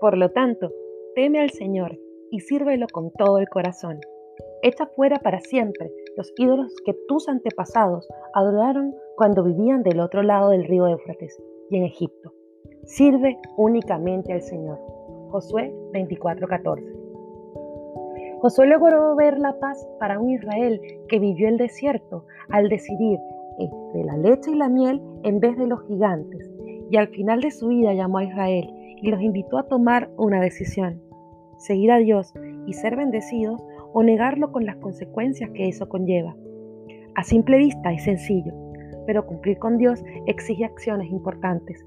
Por lo tanto, teme al Señor y sírvelo con todo el corazón. Echa fuera para siempre los ídolos que tus antepasados adoraron cuando vivían del otro lado del río Éufrates y en Egipto. Sirve únicamente al Señor. Josué 24:14. Josué logró ver la paz para un Israel que vivió el desierto al decidir entre la leche y la miel en vez de los gigantes. Y al final de su vida llamó a Israel y los invitó a tomar una decisión, seguir a Dios y ser bendecidos o negarlo con las consecuencias que eso conlleva. A simple vista es sencillo, pero cumplir con Dios exige acciones importantes.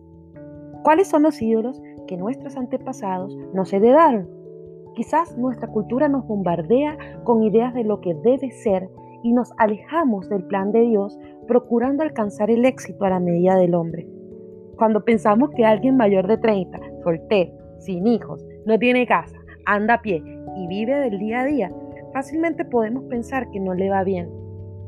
¿Cuáles son los ídolos que nuestros antepasados nos heredaron? Quizás nuestra cultura nos bombardea con ideas de lo que debe ser y nos alejamos del plan de Dios procurando alcanzar el éxito a la medida del hombre. Cuando pensamos que alguien mayor de 30, soltero, sin hijos, no tiene casa, anda a pie y vive del día a día, fácilmente podemos pensar que no le va bien.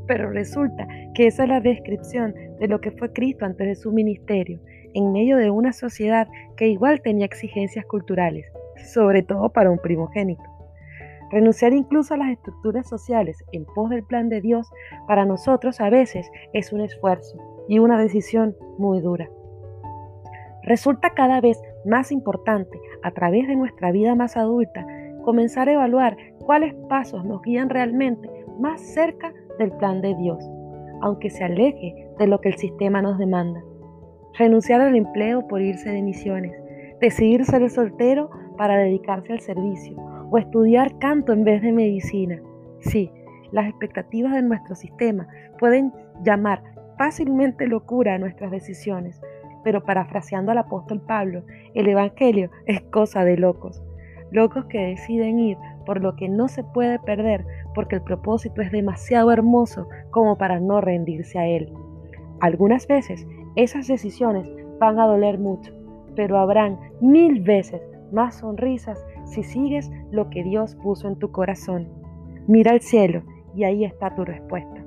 Pero resulta que esa es la descripción de lo que fue Cristo antes de su ministerio, en medio de una sociedad que igual tenía exigencias culturales, sobre todo para un primogénito. Renunciar incluso a las estructuras sociales en pos del plan de Dios para nosotros a veces es un esfuerzo y una decisión muy dura. Resulta cada vez más importante a través de nuestra vida más adulta comenzar a evaluar cuáles pasos nos guían realmente más cerca del plan de Dios, aunque se aleje de lo que el sistema nos demanda. Renunciar al empleo por irse de misiones, decidir ser soltero para dedicarse al servicio o estudiar canto en vez de medicina. Sí, las expectativas de nuestro sistema pueden llamar fácilmente locura a nuestras decisiones, pero parafraseando al apóstol Pablo, el Evangelio es cosa de locos. Locos que deciden ir por lo que no se puede perder porque el propósito es demasiado hermoso como para no rendirse a él. Algunas veces esas decisiones van a doler mucho, pero habrán mil veces más sonrisas si sigues lo que Dios puso en tu corazón. Mira al cielo y ahí está tu respuesta.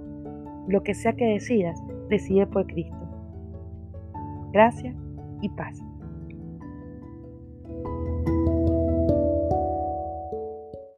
Lo que sea que decidas, decide por Cristo. Gracias y paz.